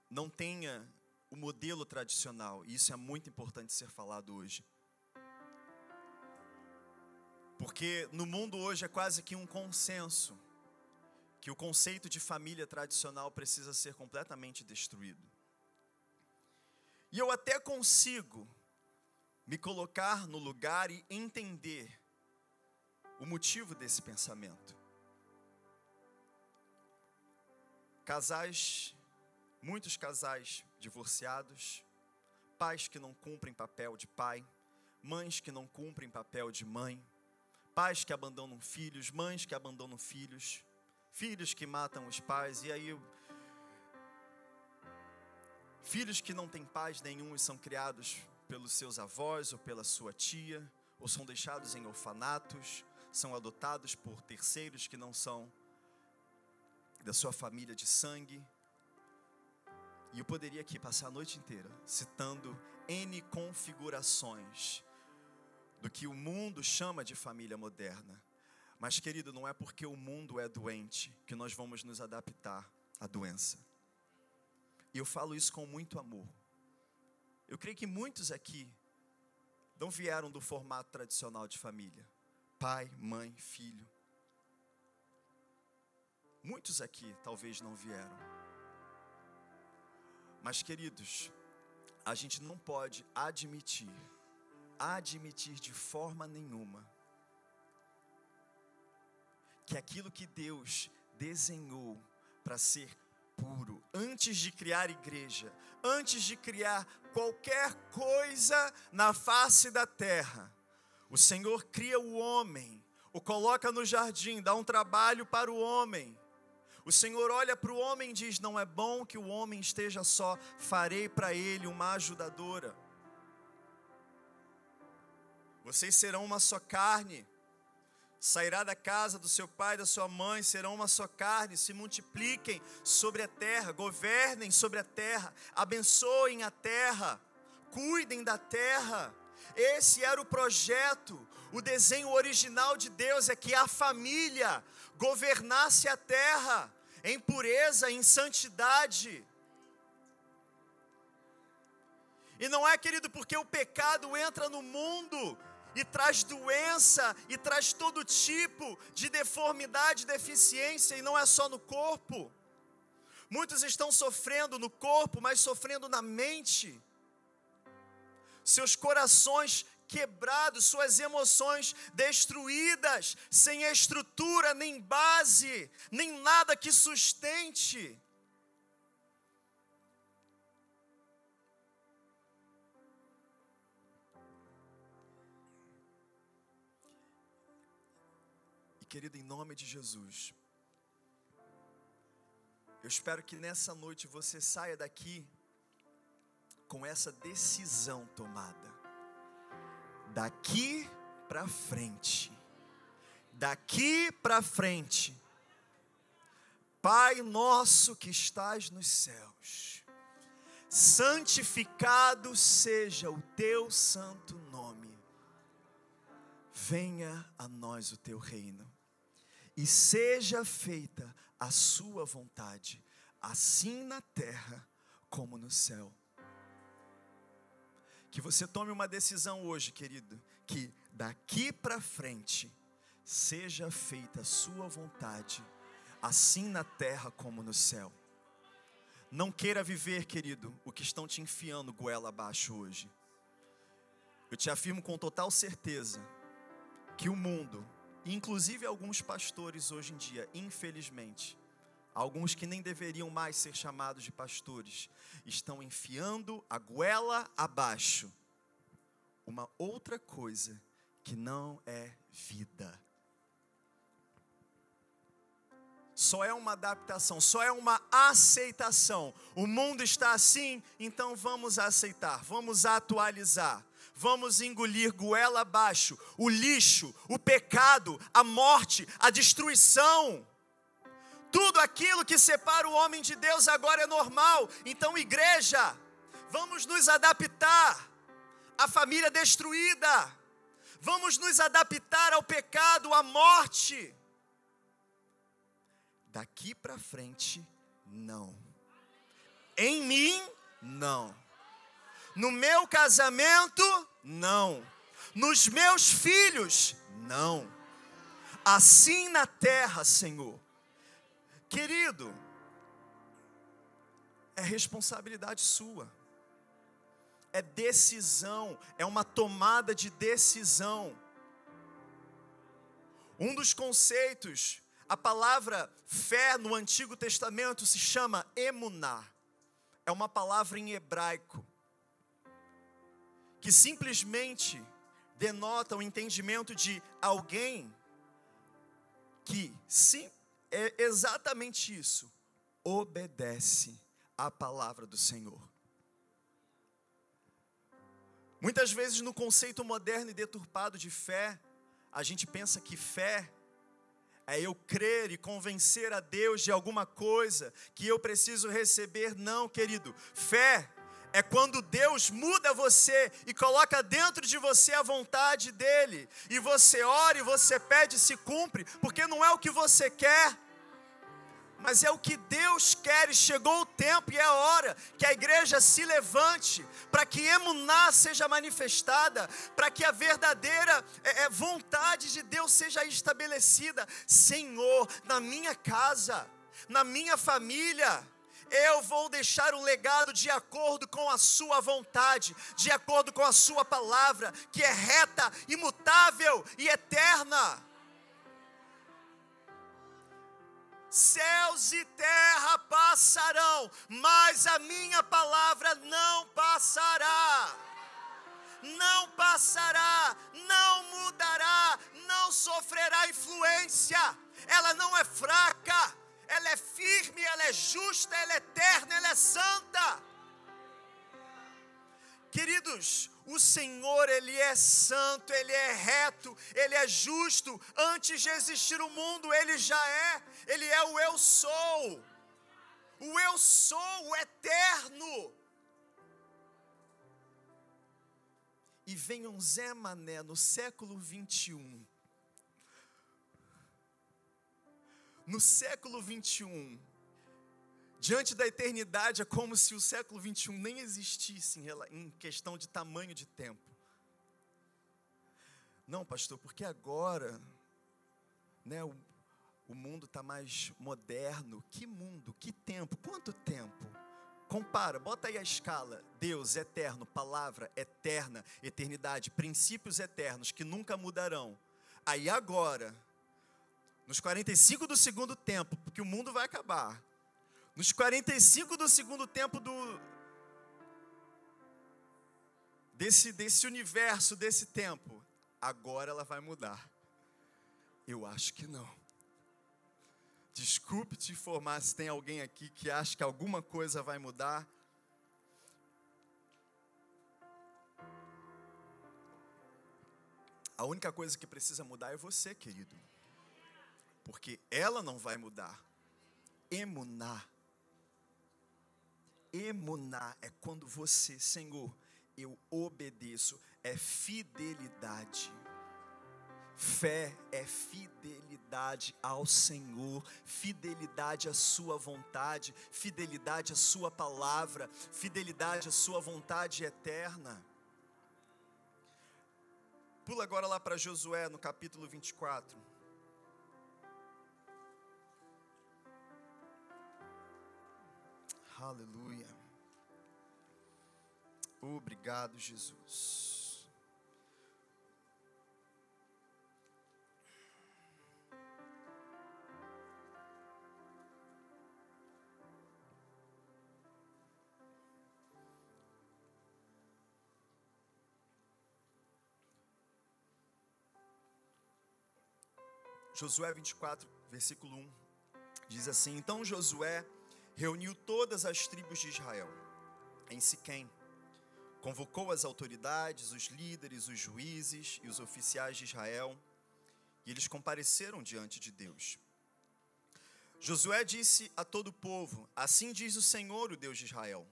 não tenha o modelo tradicional, e isso é muito importante ser falado hoje. Porque no mundo hoje é quase que um consenso que o conceito de família tradicional precisa ser completamente destruído. E eu até consigo me colocar no lugar e entender o motivo desse pensamento. Casais, muitos casais divorciados, pais que não cumprem papel de pai, mães que não cumprem papel de mãe, pais que abandonam filhos, mães que abandonam filhos, filhos que matam os pais, e aí filhos que não têm pais nenhum e são criados pelos seus avós ou pela sua tia, ou são deixados em orfanatos, são adotados por terceiros que não são da sua família de sangue. E eu poderia aqui passar a noite inteira citando N configurações do que o mundo chama de família moderna. Mas, querido, não é porque o mundo é doente que nós vamos nos adaptar à doença. E eu falo isso com muito amor. Eu creio que muitos aqui não vieram do formato tradicional de família: pai, mãe, filho. Muitos aqui talvez não vieram. Mas, queridos, a gente não pode admitir, admitir de forma nenhuma, que aquilo que Deus desenhou para ser puro, antes de criar igreja, antes de criar qualquer coisa na face da terra, o Senhor cria o homem, o coloca no jardim, dá um trabalho para o homem, o Senhor olha para o homem e diz: Não é bom que o homem esteja só, farei para ele uma ajudadora. Vocês serão uma só carne. Sairá da casa do seu pai e da sua mãe, serão uma só carne, se multipliquem sobre a terra, governem sobre a terra, abençoem a terra, cuidem da terra. Esse era o projeto, o desenho original de Deus é que a família governasse a terra em pureza, em santidade. E não é, querido, porque o pecado entra no mundo e traz doença e traz todo tipo de deformidade, deficiência, e não é só no corpo. Muitos estão sofrendo no corpo, mas sofrendo na mente. Seus corações quebrados, suas emoções destruídas, sem estrutura, nem base, nem nada que sustente. Querido, em nome de Jesus, eu espero que nessa noite você saia daqui com essa decisão tomada. Daqui para frente, daqui para frente, Pai nosso que estás nos céus, santificado seja o teu santo nome, venha a nós o teu reino e seja feita a sua vontade, assim na terra como no céu. Que você tome uma decisão hoje, querido, que daqui para frente seja feita a sua vontade, assim na terra como no céu. Não queira viver, querido, o que estão te enfiando goela abaixo hoje. Eu te afirmo com total certeza que o mundo inclusive alguns pastores hoje em dia, infelizmente, alguns que nem deveriam mais ser chamados de pastores, estão enfiando a goela abaixo uma outra coisa que não é vida. Só é uma adaptação, só é uma aceitação. O mundo está assim, então vamos aceitar, vamos atualizar vamos engolir goela abaixo o lixo, o pecado, a morte, a destruição. Tudo aquilo que separa o homem de Deus agora é normal. Então, igreja, vamos nos adaptar à família destruída. Vamos nos adaptar ao pecado, à morte. Daqui para frente, não. Em mim, não. No meu casamento, não. Nos meus filhos, não. Assim na terra, Senhor. Querido, é responsabilidade sua. É decisão, é uma tomada de decisão. Um dos conceitos, a palavra fé no Antigo Testamento se chama emuná. É uma palavra em hebraico que simplesmente denota o entendimento de alguém que sim, é exatamente isso, obedece à palavra do Senhor. Muitas vezes no conceito moderno e deturpado de fé, a gente pensa que fé é eu crer e convencer a Deus de alguma coisa que eu preciso receber. Não, querido. Fé é quando Deus muda você e coloca dentro de você a vontade dEle. E você ora e você pede e se cumpre, porque não é o que você quer, mas é o que Deus quer. E chegou o tempo e é a hora que a igreja se levante, para que Emuná seja manifestada, para que a verdadeira é, é, vontade de Deus seja estabelecida. Senhor, na minha casa, na minha família, eu vou deixar um legado de acordo com a Sua vontade, de acordo com a Sua palavra, que é reta, imutável e eterna. Céus e terra passarão, mas a minha palavra não passará. Não passará, não mudará, não sofrerá influência, ela não é fraca ela é firme, ela é justa, ela é eterna, ela é santa. Queridos, o Senhor, Ele é santo, Ele é reto, Ele é justo. Antes de existir o mundo, Ele já é, Ele é o Eu sou. O Eu sou, o eterno. E vem um Zé Mané no século 21 no século 21, Diante da eternidade, é como se o século 21 nem existisse em questão de tamanho de tempo. Não, pastor, porque agora né, o, o mundo está mais moderno. Que mundo? Que tempo? Quanto tempo? Compara, bota aí a escala. Deus eterno, palavra eterna, eternidade, princípios eternos que nunca mudarão. Aí agora, nos 45 do segundo tempo, porque o mundo vai acabar. Nos 45 do segundo tempo do desse desse universo, desse tempo, agora ela vai mudar. Eu acho que não. Desculpe te informar se tem alguém aqui que acha que alguma coisa vai mudar. A única coisa que precisa mudar é você, querido. Porque ela não vai mudar. Emunar. Emunar é quando você, Senhor, eu obedeço, é fidelidade. Fé é fidelidade ao Senhor, fidelidade à Sua vontade, fidelidade à Sua palavra, fidelidade à Sua vontade eterna. Pula agora lá para Josué no capítulo 24. Aleluia. Obrigado, Jesus. Josué 24, versículo 1, diz assim: Então Josué reuniu todas as tribos de Israel em Siquém, convocou as autoridades, os líderes, os juízes e os oficiais de Israel, e eles compareceram diante de Deus. Josué disse a todo o povo: Assim diz o Senhor, o Deus de Israel.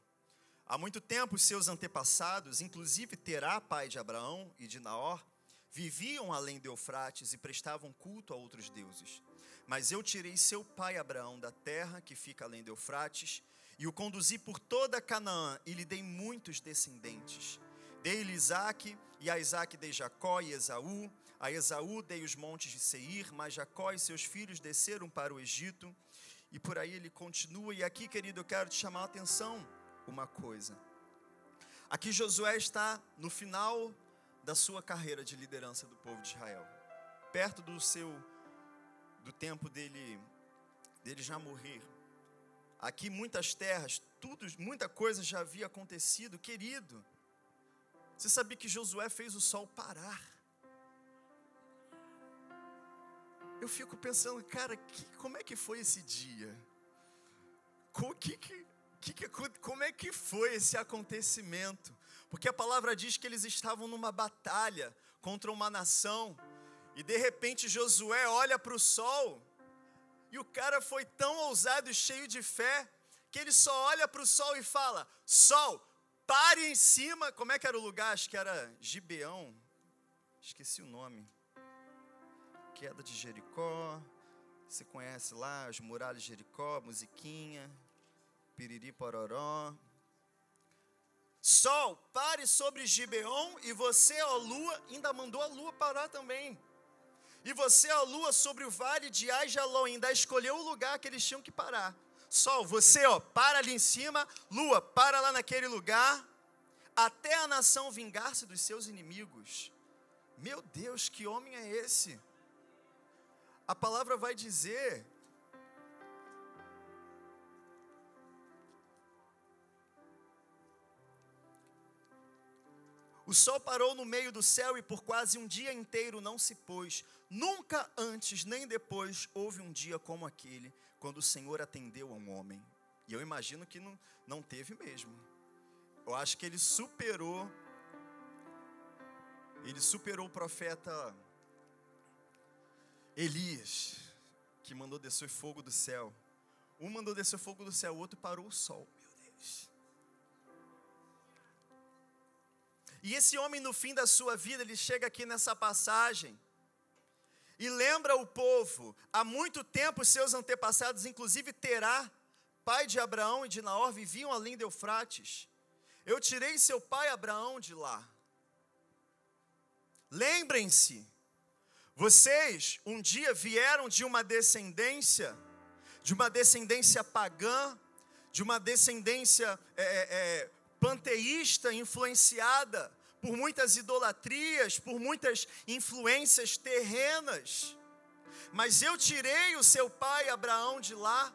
Há muito tempo seus antepassados, inclusive Terá, pai de Abraão e de Naor, viviam além de Eufrates e prestavam culto a outros deuses. Mas eu tirei seu pai Abraão da terra que fica além de Eufrates e o conduzi por toda Canaã e lhe dei muitos descendentes. Dei-lhe Isaque, e a Isaque dei Jacó e Esaú. A Esaú dei os montes de Seir, mas Jacó e seus filhos desceram para o Egito. E por aí ele continua. E aqui, querido, eu quero te chamar a atenção uma coisa. Aqui Josué está no final da sua carreira de liderança do povo de Israel. Perto do seu do tempo dele dele já morrer. Aqui muitas terras, tudo, muita coisa já havia acontecido, querido. Você sabia que Josué fez o sol parar? Eu fico pensando, cara, que, como é que foi esse dia? Com, que, que, que, como é que foi esse acontecimento? Porque a palavra diz que eles estavam numa batalha contra uma nação, e de repente Josué olha para o sol, e o cara foi tão ousado e cheio de fé, que ele só olha para o sol e fala: Sol, pare em cima. Como é que era o lugar? Acho que era Gibeão, esqueci o nome. Queda de Jericó, você conhece lá as muralhas de Jericó, musiquinha, piriri pororó. Sol, pare sobre Gibeon, e você, ó lua, ainda mandou a lua parar também. E você, ó lua, sobre o vale de Ajalon, ainda escolheu o lugar que eles tinham que parar. Sol, você, ó, para ali em cima, lua, para lá naquele lugar, até a nação vingar-se dos seus inimigos. Meu Deus, que homem é esse? A palavra vai dizer O sol parou no meio do céu e por quase um dia inteiro não se pôs. Nunca antes nem depois houve um dia como aquele, quando o Senhor atendeu a um homem. E eu imagino que não, não teve mesmo. Eu acho que ele superou. Ele superou o profeta Elias, que mandou descer fogo do céu. Um mandou descer fogo do céu, o outro parou o sol. Meu Deus. E esse homem, no fim da sua vida, ele chega aqui nessa passagem e lembra o povo, há muito tempo seus antepassados, inclusive Terá, pai de Abraão e de Naor, viviam além de Eufrates. Eu tirei seu pai Abraão de lá. Lembrem-se, vocês um dia vieram de uma descendência, de uma descendência pagã, de uma descendência é, é, é panteísta, influenciada por muitas idolatrias, por muitas influências terrenas. Mas eu tirei o seu pai Abraão de lá.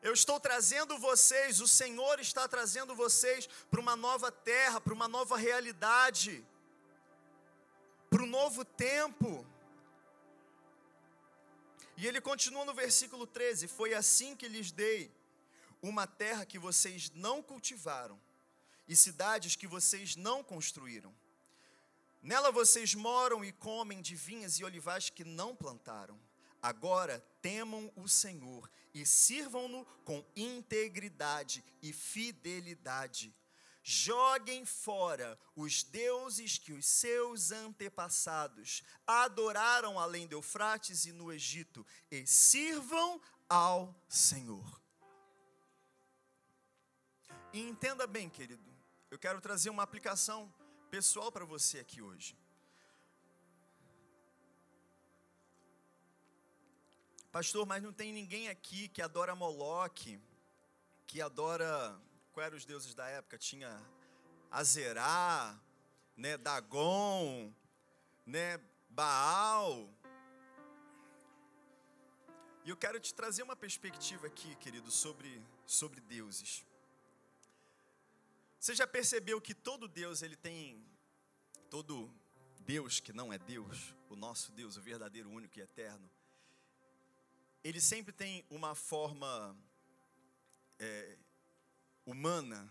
Eu estou trazendo vocês, o Senhor está trazendo vocês para uma nova terra, para uma nova realidade, para um novo tempo. E ele continua no versículo 13: Foi assim que lhes dei uma terra que vocês não cultivaram e cidades que vocês não construíram. Nela vocês moram e comem de vinhas e olivais que não plantaram. Agora temam o Senhor e sirvam-no com integridade e fidelidade. Joguem fora os deuses que os seus antepassados adoraram além do Eufrates e no Egito e sirvam ao Senhor. E entenda bem, querido, eu quero trazer uma aplicação pessoal para você aqui hoje. Pastor, mas não tem ninguém aqui que adora Moloque, que adora. Qual eram os deuses da época? Tinha Azerá, né, Dagon, né, Baal. E eu quero te trazer uma perspectiva aqui, querido, sobre, sobre deuses. Você já percebeu que todo Deus, ele tem, todo Deus que não é Deus, o nosso Deus, o verdadeiro, único e eterno, ele sempre tem uma forma é, humana.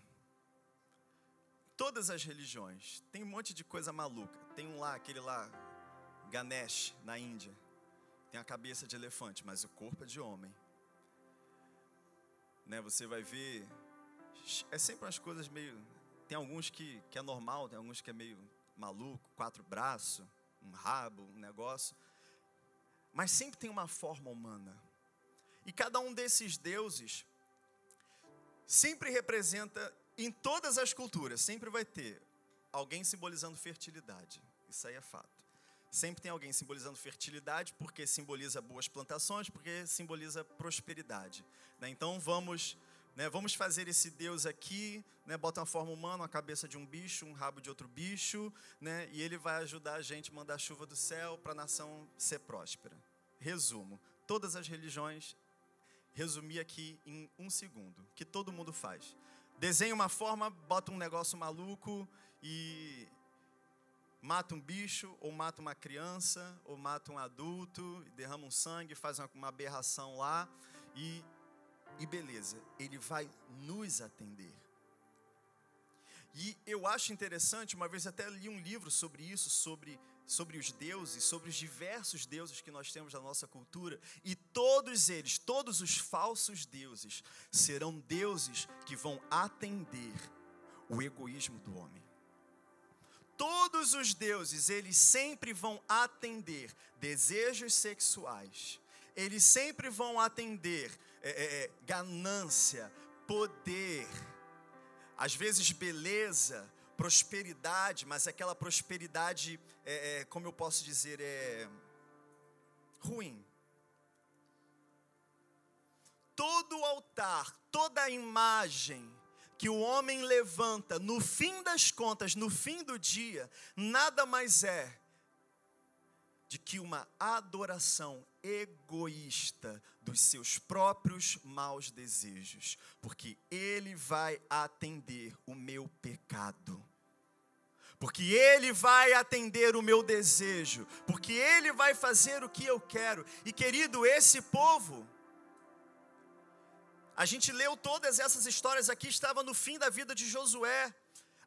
Todas as religiões, tem um monte de coisa maluca. Tem um lá, aquele lá, Ganesh, na Índia. Tem a cabeça de elefante, mas o corpo é de homem. Né, você vai ver é sempre umas coisas meio. Tem alguns que, que é normal, tem alguns que é meio maluco, quatro braços, um rabo, um negócio. Mas sempre tem uma forma humana. E cada um desses deuses sempre representa, em todas as culturas, sempre vai ter alguém simbolizando fertilidade. Isso aí é fato. Sempre tem alguém simbolizando fertilidade, porque simboliza boas plantações, porque simboliza prosperidade. Né? Então vamos né, vamos fazer esse Deus aqui, né, bota uma forma humana, a cabeça de um bicho, um rabo de outro bicho, né, e ele vai ajudar a gente a mandar chuva do céu para a nação ser próspera. Resumo: todas as religiões, resumi aqui em um segundo, que todo mundo faz. Desenha uma forma, bota um negócio maluco e mata um bicho, ou mata uma criança, ou mata um adulto, derrama um sangue, faz uma, uma aberração lá e e beleza, ele vai nos atender. E eu acho interessante, uma vez até li um livro sobre isso, sobre, sobre os deuses, sobre os diversos deuses que nós temos na nossa cultura, e todos eles, todos os falsos deuses, serão deuses que vão atender o egoísmo do homem. Todos os deuses, eles sempre vão atender desejos sexuais, eles sempre vão atender é, é, é, ganância, poder, às vezes beleza, prosperidade, mas aquela prosperidade, é, é, como eu posso dizer, é ruim. Todo altar, toda imagem que o homem levanta, no fim das contas, no fim do dia, nada mais é de que uma adoração egoísta dos seus próprios maus desejos, porque Ele vai atender o meu pecado. Porque Ele vai atender o meu desejo, porque Ele vai fazer o que eu quero. E querido, esse povo, a gente leu todas essas histórias aqui, estava no fim da vida de Josué.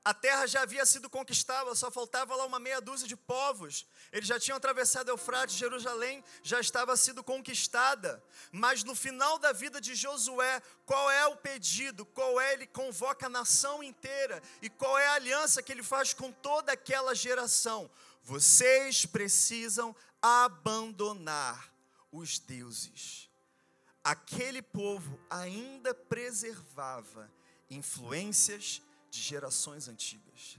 A terra já havia sido conquistada, só faltava lá uma meia dúzia de povos. Eles já tinham atravessado Eufrates, Jerusalém já estava sido conquistada. Mas no final da vida de Josué, qual é o pedido? Qual é? Ele convoca a nação inteira. E qual é a aliança que ele faz com toda aquela geração? Vocês precisam abandonar os deuses aquele povo ainda preservava influências de gerações antigas.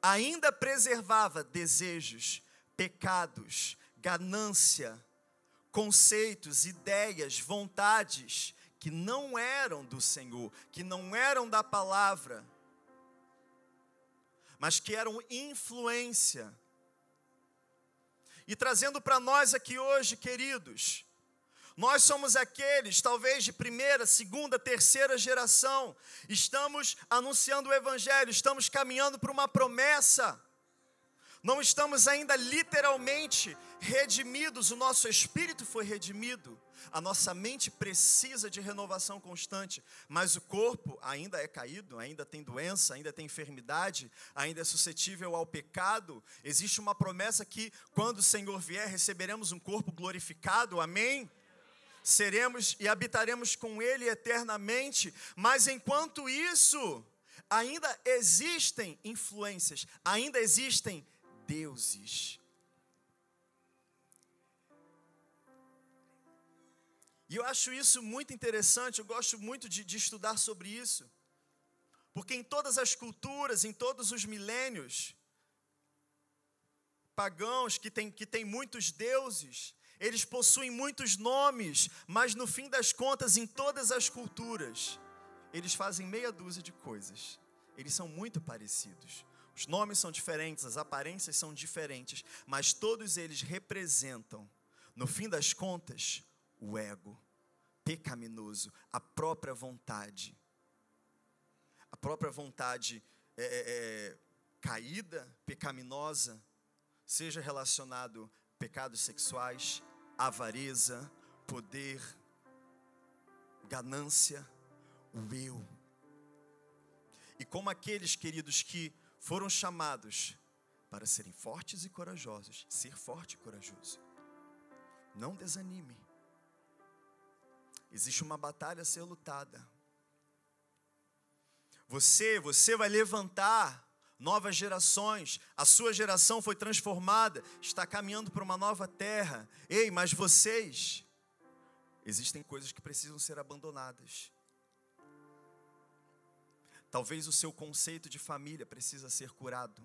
Ainda preservava desejos, pecados, ganância, conceitos, ideias, vontades que não eram do Senhor, que não eram da palavra, mas que eram influência. E trazendo para nós aqui hoje, queridos, nós somos aqueles, talvez de primeira, segunda, terceira geração, estamos anunciando o Evangelho, estamos caminhando para uma promessa, não estamos ainda literalmente redimidos, o nosso espírito foi redimido, a nossa mente precisa de renovação constante, mas o corpo ainda é caído, ainda tem doença, ainda tem enfermidade, ainda é suscetível ao pecado. Existe uma promessa que, quando o Senhor vier, receberemos um corpo glorificado, amém? Seremos e habitaremos com Ele eternamente, mas enquanto isso, ainda existem influências, ainda existem deuses. E eu acho isso muito interessante, eu gosto muito de, de estudar sobre isso, porque em todas as culturas, em todos os milênios, pagãos que têm que tem muitos deuses, eles possuem muitos nomes, mas no fim das contas, em todas as culturas, eles fazem meia dúzia de coisas. Eles são muito parecidos. Os nomes são diferentes, as aparências são diferentes, mas todos eles representam, no fim das contas, o ego pecaminoso, a própria vontade. A própria vontade é, é, é caída, pecaminosa, seja relacionado a pecados sexuais, avareza, poder, ganância, o eu. E como aqueles queridos que foram chamados para serem fortes e corajosos, ser forte e corajoso. Não desanime. Existe uma batalha a ser lutada. Você, você vai levantar novas gerações, a sua geração foi transformada, está caminhando para uma nova terra. Ei, mas vocês, existem coisas que precisam ser abandonadas. Talvez o seu conceito de família precisa ser curado.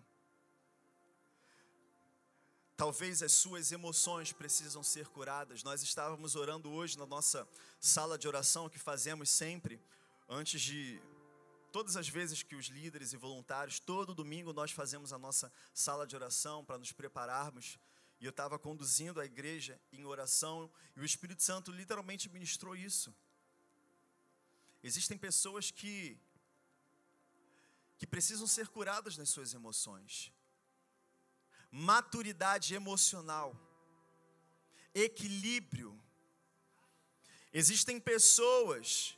Talvez as suas emoções precisam ser curadas. Nós estávamos orando hoje na nossa sala de oração que fazemos sempre antes de Todas as vezes que os líderes e voluntários, todo domingo nós fazemos a nossa sala de oração para nos prepararmos. E eu estava conduzindo a igreja em oração e o Espírito Santo literalmente ministrou isso. Existem pessoas que que precisam ser curadas nas suas emoções. Maturidade emocional, equilíbrio. Existem pessoas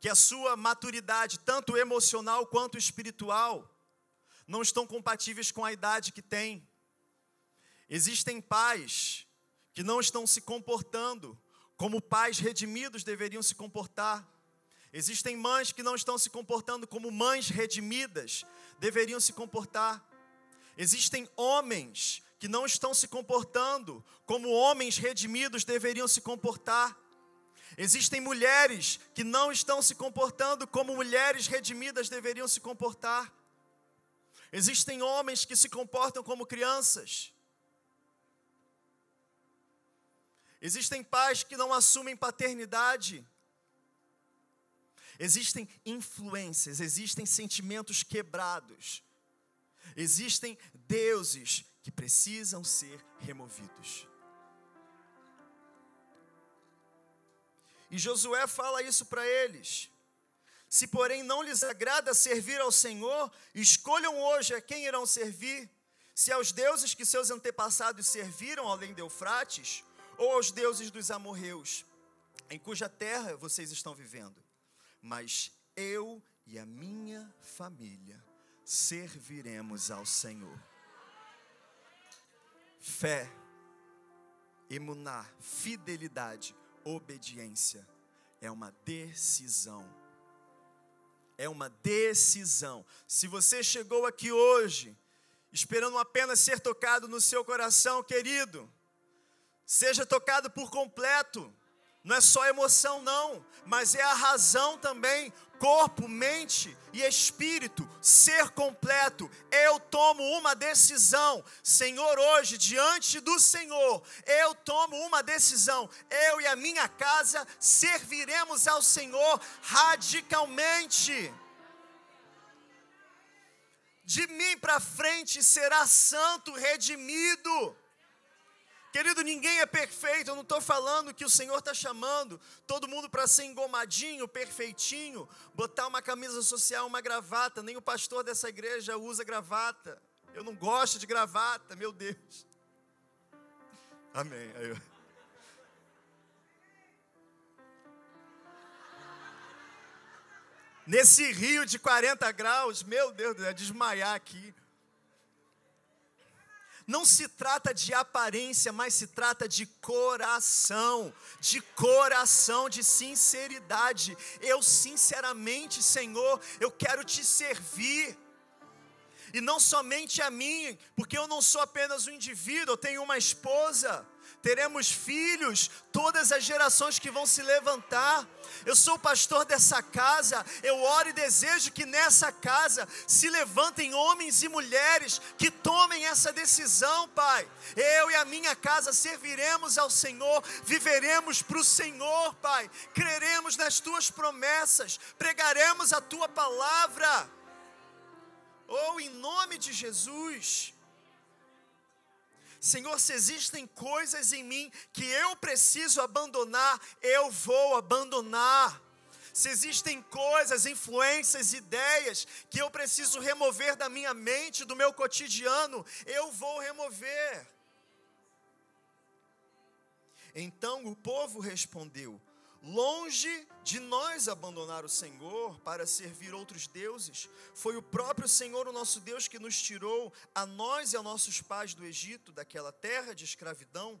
que a sua maturidade, tanto emocional quanto espiritual, não estão compatíveis com a idade que tem. Existem pais que não estão se comportando como pais redimidos deveriam se comportar. Existem mães que não estão se comportando como mães redimidas deveriam se comportar. Existem homens que não estão se comportando como homens redimidos deveriam se comportar. Existem mulheres que não estão se comportando como mulheres redimidas deveriam se comportar. Existem homens que se comportam como crianças. Existem pais que não assumem paternidade. Existem influências, existem sentimentos quebrados. Existem deuses que precisam ser removidos. E Josué fala isso para eles. Se, porém, não lhes agrada servir ao Senhor, escolham hoje a quem irão servir, se aos deuses que seus antepassados serviram além de Eufrates, ou aos deuses dos amorreus, em cuja terra vocês estão vivendo. Mas eu e a minha família serviremos ao Senhor. Fé, emuná, fidelidade, obediência é uma decisão. É uma decisão. Se você chegou aqui hoje esperando apenas ser tocado no seu coração, querido, seja tocado por completo. Não é só emoção, não, mas é a razão também, corpo, mente e espírito, ser completo. Eu tomo uma decisão, Senhor, hoje, diante do Senhor, eu tomo uma decisão. Eu e a minha casa serviremos ao Senhor radicalmente. De mim para frente será santo, redimido. Querido, ninguém é perfeito. Eu não estou falando que o Senhor está chamando todo mundo para ser engomadinho, perfeitinho, botar uma camisa social, uma gravata. Nem o pastor dessa igreja usa gravata. Eu não gosto de gravata, meu Deus. Amém. Aí eu... Nesse rio de 40 graus, meu Deus, é desmaiar aqui. Não se trata de aparência, mas se trata de coração, de coração, de sinceridade. Eu, sinceramente, Senhor, eu quero te servir. E não somente a mim, porque eu não sou apenas um indivíduo, eu tenho uma esposa, teremos filhos, todas as gerações que vão se levantar. Eu sou o pastor dessa casa, eu oro e desejo que nessa casa se levantem homens e mulheres que tomem essa decisão, Pai. Eu e a minha casa serviremos ao Senhor, viveremos para o Senhor, Pai. Creremos nas tuas promessas, pregaremos a tua palavra. Ou oh, em nome de Jesus. Senhor, se existem coisas em mim que eu preciso abandonar, eu vou abandonar. Se existem coisas, influências, ideias que eu preciso remover da minha mente, do meu cotidiano, eu vou remover. Então o povo respondeu: Longe de nós abandonar o Senhor para servir outros deuses, foi o próprio Senhor, o nosso Deus, que nos tirou a nós e a nossos pais do Egito, daquela terra de escravidão,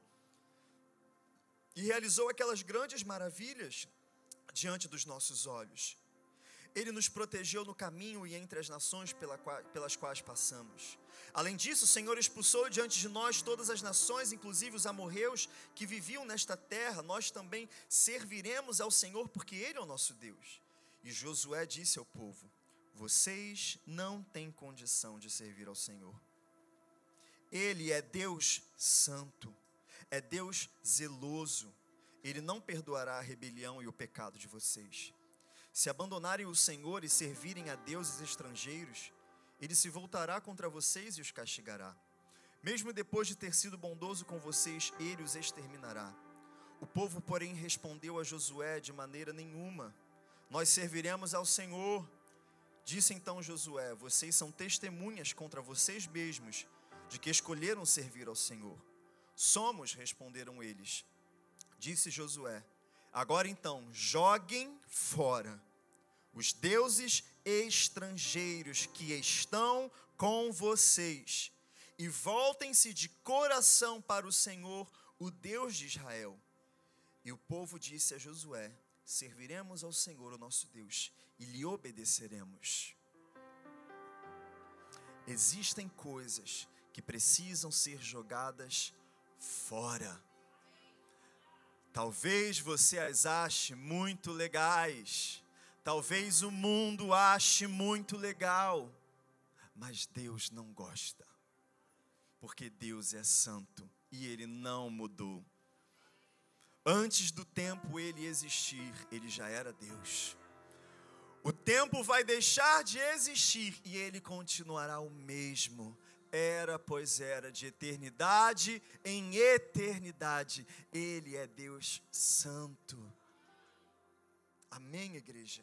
e realizou aquelas grandes maravilhas diante dos nossos olhos. Ele nos protegeu no caminho e entre as nações pelas quais passamos. Além disso, o Senhor expulsou diante de nós todas as nações, inclusive os amorreus que viviam nesta terra. Nós também serviremos ao Senhor, porque Ele é o nosso Deus. E Josué disse ao povo: Vocês não têm condição de servir ao Senhor. Ele é Deus santo, é Deus zeloso. Ele não perdoará a rebelião e o pecado de vocês. Se abandonarem o Senhor e servirem a deuses estrangeiros, ele se voltará contra vocês e os castigará. Mesmo depois de ter sido bondoso com vocês, ele os exterminará. O povo, porém, respondeu a Josué de maneira nenhuma: Nós serviremos ao Senhor. Disse então Josué: Vocês são testemunhas contra vocês mesmos de que escolheram servir ao Senhor. Somos, responderam eles. Disse Josué: Agora então, joguem fora os deuses estrangeiros que estão com vocês e voltem-se de coração para o Senhor, o Deus de Israel. E o povo disse a Josué: Serviremos ao Senhor, o nosso Deus, e lhe obedeceremos. Existem coisas que precisam ser jogadas fora. Talvez você as ache muito legais, talvez o mundo ache muito legal, mas Deus não gosta, porque Deus é santo e Ele não mudou. Antes do tempo ele existir, ele já era Deus. O tempo vai deixar de existir e ele continuará o mesmo era, pois era, de eternidade em eternidade. Ele é Deus Santo. Amém, igreja?